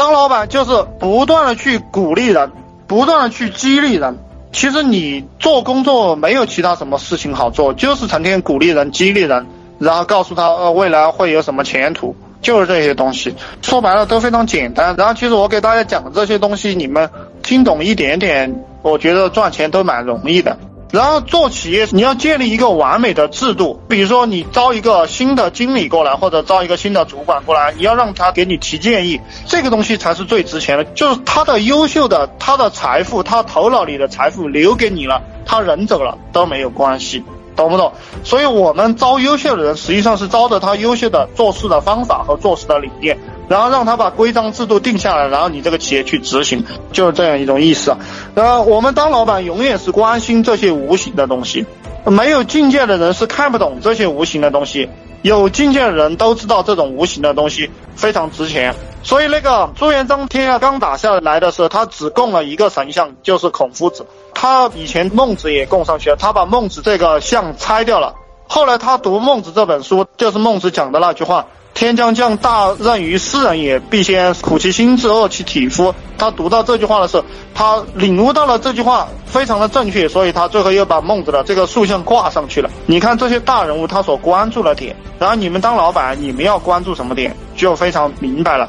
当老板就是不断的去鼓励人，不断的去激励人。其实你做工作没有其他什么事情好做，就是成天鼓励人、激励人，然后告诉他呃未来会有什么前途，就是这些东西。说白了都非常简单。然后其实我给大家讲的这些东西，你们听懂一点点，我觉得赚钱都蛮容易的。然后做企业，你要建立一个完美的制度。比如说，你招一个新的经理过来，或者招一个新的主管过来，你要让他给你提建议，这个东西才是最值钱的。就是他的优秀的，他的财富，他头脑里的财富留给你了，他人走了都没有关系，懂不懂？所以我们招优秀的人，实际上是招的他优秀的做事的方法和做事的理念。然后让他把规章制度定下来，然后你这个企业去执行，就是这样一种意思。后我们当老板永远是关心这些无形的东西，没有境界的人是看不懂这些无形的东西，有境界的人都知道这种无形的东西非常值钱。所以那个朱元璋天下刚打下来的时候，他只供了一个神像，就是孔夫子。他以前孟子也供上去了，他把孟子这个像拆掉了。后来他读孟子这本书，就是孟子讲的那句话。天将降大任于斯人也，必先苦其心志，饿其体肤。他读到这句话的时候，他领悟到了这句话非常的正确，所以他最后又把孟子的这个塑像挂上去了。你看这些大人物他所关注的点，然后你们当老板，你们要关注什么点，就非常明白了。